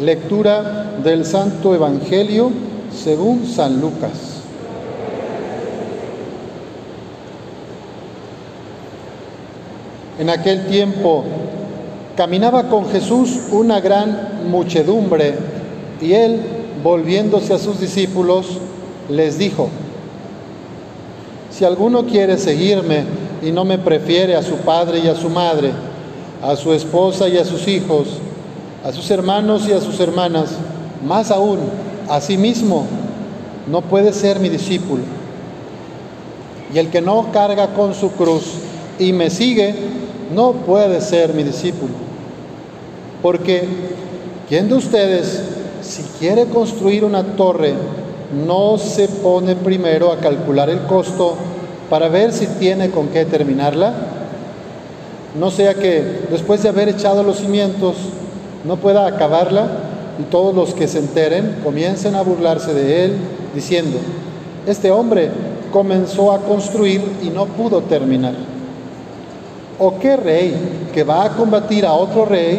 Lectura del Santo Evangelio según San Lucas. En aquel tiempo caminaba con Jesús una gran muchedumbre y él, volviéndose a sus discípulos, les dijo, si alguno quiere seguirme y no me prefiere a su padre y a su madre, a su esposa y a sus hijos, a sus hermanos y a sus hermanas, más aún a sí mismo, no puede ser mi discípulo. Y el que no carga con su cruz y me sigue, no puede ser mi discípulo. Porque, ¿quién de ustedes, si quiere construir una torre, no se pone primero a calcular el costo para ver si tiene con qué terminarla? No sea que después de haber echado los cimientos, no pueda acabarla y todos los que se enteren comiencen a burlarse de él, diciendo, este hombre comenzó a construir y no pudo terminar. ¿O qué rey que va a combatir a otro rey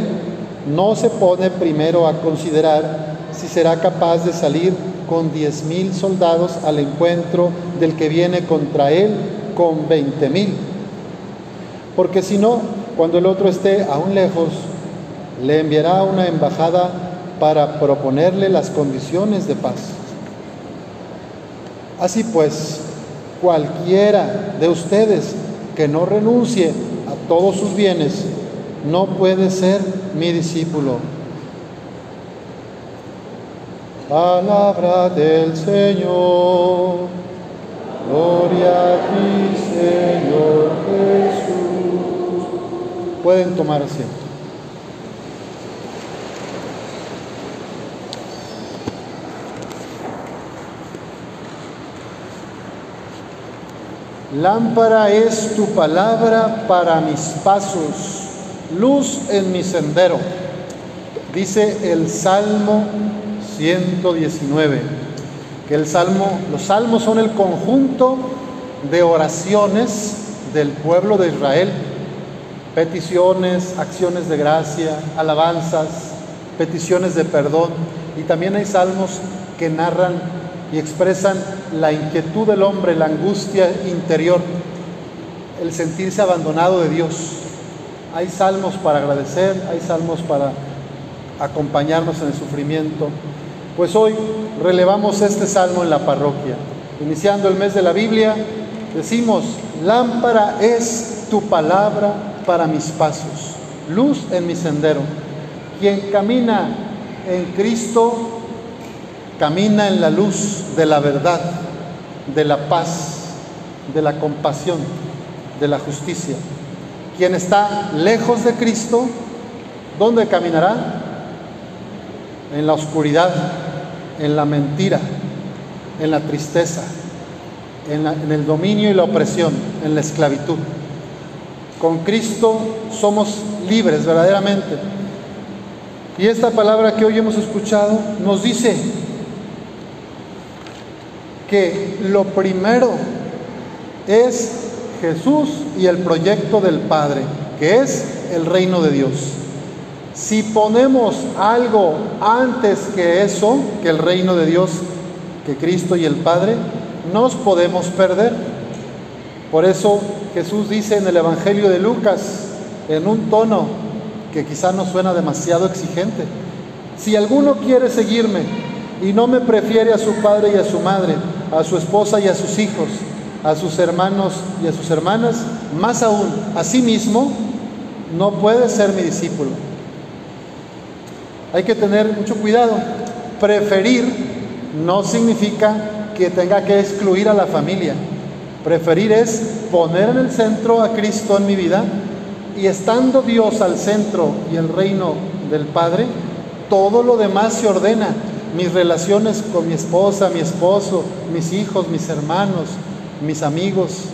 no se pone primero a considerar si será capaz de salir con diez mil soldados al encuentro del que viene contra él con veinte mil? Porque si no, cuando el otro esté aún lejos, le enviará una embajada para proponerle las condiciones de paz. Así pues, cualquiera de ustedes que no renuncie a todos sus bienes, no puede ser mi discípulo. Palabra del Señor. Gloria a ti, Señor Jesús. Pueden tomar asiento. Lámpara es tu palabra para mis pasos, luz en mi sendero. Dice el Salmo 119, que el salmo, los salmos son el conjunto de oraciones del pueblo de Israel, peticiones, acciones de gracia, alabanzas, peticiones de perdón, y también hay salmos que narran y expresan la inquietud del hombre, la angustia interior, el sentirse abandonado de Dios. Hay salmos para agradecer, hay salmos para acompañarnos en el sufrimiento. Pues hoy relevamos este salmo en la parroquia. Iniciando el mes de la Biblia, decimos, lámpara es tu palabra para mis pasos, luz en mi sendero. Quien camina en Cristo camina en la luz de la verdad, de la paz, de la compasión, de la justicia. Quien está lejos de Cristo, ¿dónde caminará? En la oscuridad, en la mentira, en la tristeza, en, en el dominio y la opresión, en la esclavitud. Con Cristo somos libres verdaderamente. Y esta palabra que hoy hemos escuchado nos dice, que lo primero es Jesús y el proyecto del Padre, que es el reino de Dios. Si ponemos algo antes que eso, que el reino de Dios, que Cristo y el Padre, nos podemos perder. Por eso Jesús dice en el Evangelio de Lucas, en un tono que quizá no suena demasiado exigente, si alguno quiere seguirme y no me prefiere a su padre y a su madre, a su esposa y a sus hijos, a sus hermanos y a sus hermanas, más aún a sí mismo, no puede ser mi discípulo. Hay que tener mucho cuidado. Preferir no significa que tenga que excluir a la familia. Preferir es poner en el centro a Cristo en mi vida y estando Dios al centro y el reino del Padre, todo lo demás se ordena mis relaciones con mi esposa, mi esposo, mis hijos, mis hermanos, mis amigos,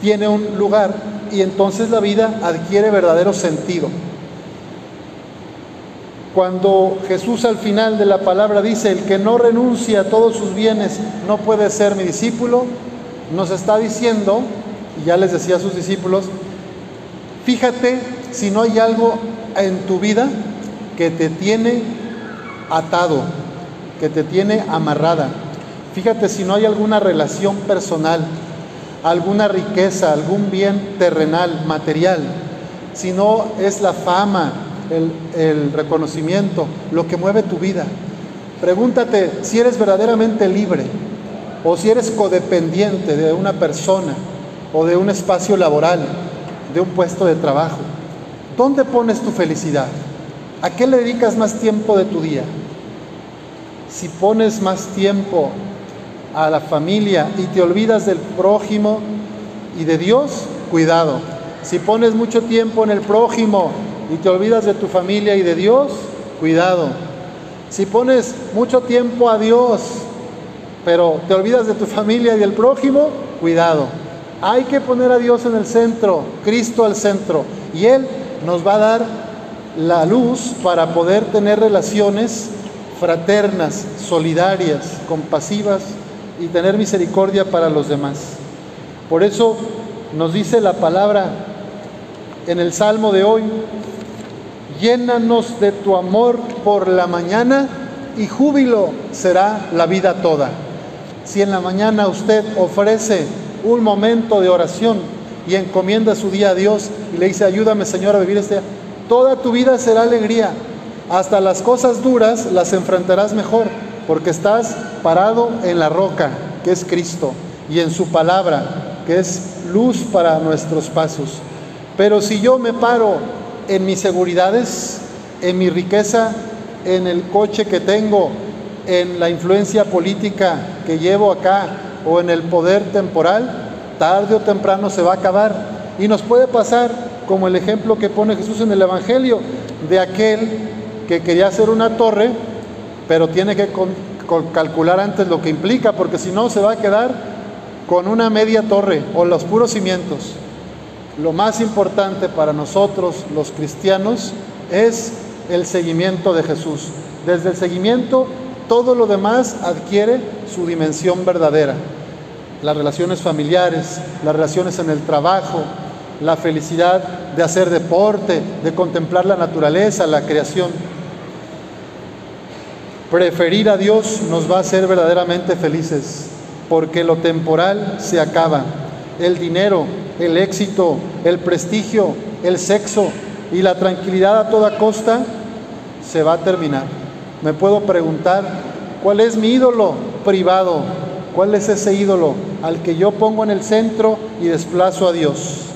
tiene un lugar y entonces la vida adquiere verdadero sentido. Cuando Jesús al final de la palabra dice, el que no renuncia a todos sus bienes no puede ser mi discípulo, nos está diciendo, y ya les decía a sus discípulos, fíjate si no hay algo en tu vida que te tiene atado, que te tiene amarrada. Fíjate si no hay alguna relación personal, alguna riqueza, algún bien terrenal, material, si no es la fama, el, el reconocimiento, lo que mueve tu vida. Pregúntate si eres verdaderamente libre o si eres codependiente de una persona o de un espacio laboral, de un puesto de trabajo. ¿Dónde pones tu felicidad? ¿A qué le dedicas más tiempo de tu día? Si pones más tiempo a la familia y te olvidas del prójimo y de Dios, cuidado. Si pones mucho tiempo en el prójimo y te olvidas de tu familia y de Dios, cuidado. Si pones mucho tiempo a Dios, pero te olvidas de tu familia y del prójimo, cuidado. Hay que poner a Dios en el centro, Cristo al centro, y Él nos va a dar la luz para poder tener relaciones fraternas, solidarias, compasivas y tener misericordia para los demás. Por eso nos dice la palabra en el Salmo de hoy, llénanos de tu amor por la mañana y júbilo será la vida toda. Si en la mañana usted ofrece un momento de oración y encomienda su día a Dios y le dice, ayúdame Señor a vivir este día, toda tu vida será alegría. Hasta las cosas duras las enfrentarás mejor, porque estás parado en la roca, que es Cristo, y en su palabra, que es luz para nuestros pasos. Pero si yo me paro en mis seguridades, en mi riqueza, en el coche que tengo, en la influencia política que llevo acá o en el poder temporal, tarde o temprano se va a acabar. Y nos puede pasar como el ejemplo que pone Jesús en el Evangelio de aquel que quería hacer una torre, pero tiene que calcular antes lo que implica, porque si no se va a quedar con una media torre o los puros cimientos. Lo más importante para nosotros los cristianos es el seguimiento de Jesús. Desde el seguimiento todo lo demás adquiere su dimensión verdadera. Las relaciones familiares, las relaciones en el trabajo, la felicidad de hacer deporte, de contemplar la naturaleza, la creación. Preferir a Dios nos va a hacer verdaderamente felices, porque lo temporal se acaba. El dinero, el éxito, el prestigio, el sexo y la tranquilidad a toda costa se va a terminar. Me puedo preguntar, ¿cuál es mi ídolo privado? ¿Cuál es ese ídolo al que yo pongo en el centro y desplazo a Dios?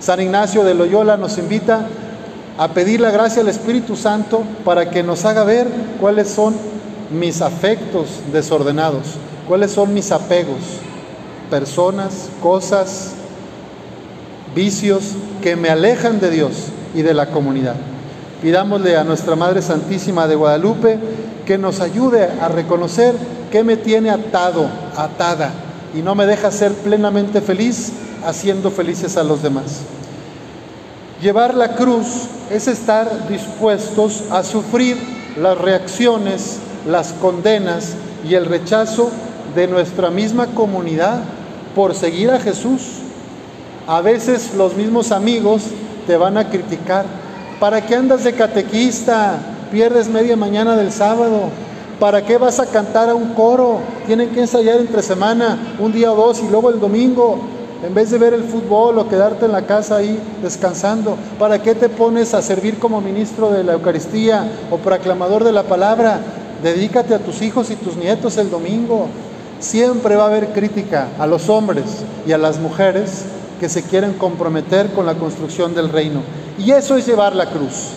San Ignacio de Loyola nos invita a pedir la gracia al Espíritu Santo para que nos haga ver cuáles son mis afectos desordenados, cuáles son mis apegos, personas, cosas, vicios que me alejan de Dios y de la comunidad. Pidámosle a nuestra Madre Santísima de Guadalupe que nos ayude a reconocer que me tiene atado, atada, y no me deja ser plenamente feliz haciendo felices a los demás. Llevar la cruz es estar dispuestos a sufrir las reacciones, las condenas y el rechazo de nuestra misma comunidad por seguir a Jesús. A veces los mismos amigos te van a criticar. ¿Para qué andas de catequista? Pierdes media mañana del sábado. ¿Para qué vas a cantar a un coro? Tienen que ensayar entre semana, un día o dos y luego el domingo, en vez de ver el fútbol o quedarte en la casa ahí descansando. ¿Para qué te pones a servir como ministro de la Eucaristía o proclamador de la palabra? Dedícate a tus hijos y tus nietos el domingo. Siempre va a haber crítica a los hombres y a las mujeres que se quieren comprometer con la construcción del reino. Y eso es llevar la cruz.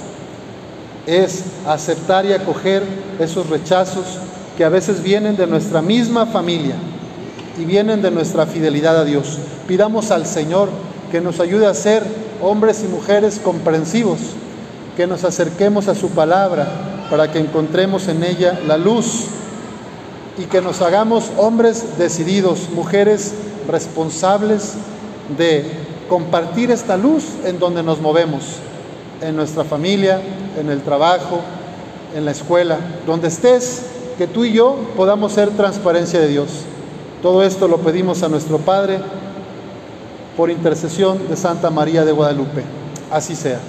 Es aceptar y acoger esos rechazos que a veces vienen de nuestra misma familia y vienen de nuestra fidelidad a Dios. Pidamos al Señor que nos ayude a ser hombres y mujeres comprensivos, que nos acerquemos a su palabra para que encontremos en ella la luz y que nos hagamos hombres decididos, mujeres responsables de compartir esta luz en donde nos movemos, en nuestra familia, en el trabajo, en la escuela, donde estés, que tú y yo podamos ser transparencia de Dios. Todo esto lo pedimos a nuestro Padre por intercesión de Santa María de Guadalupe. Así sea.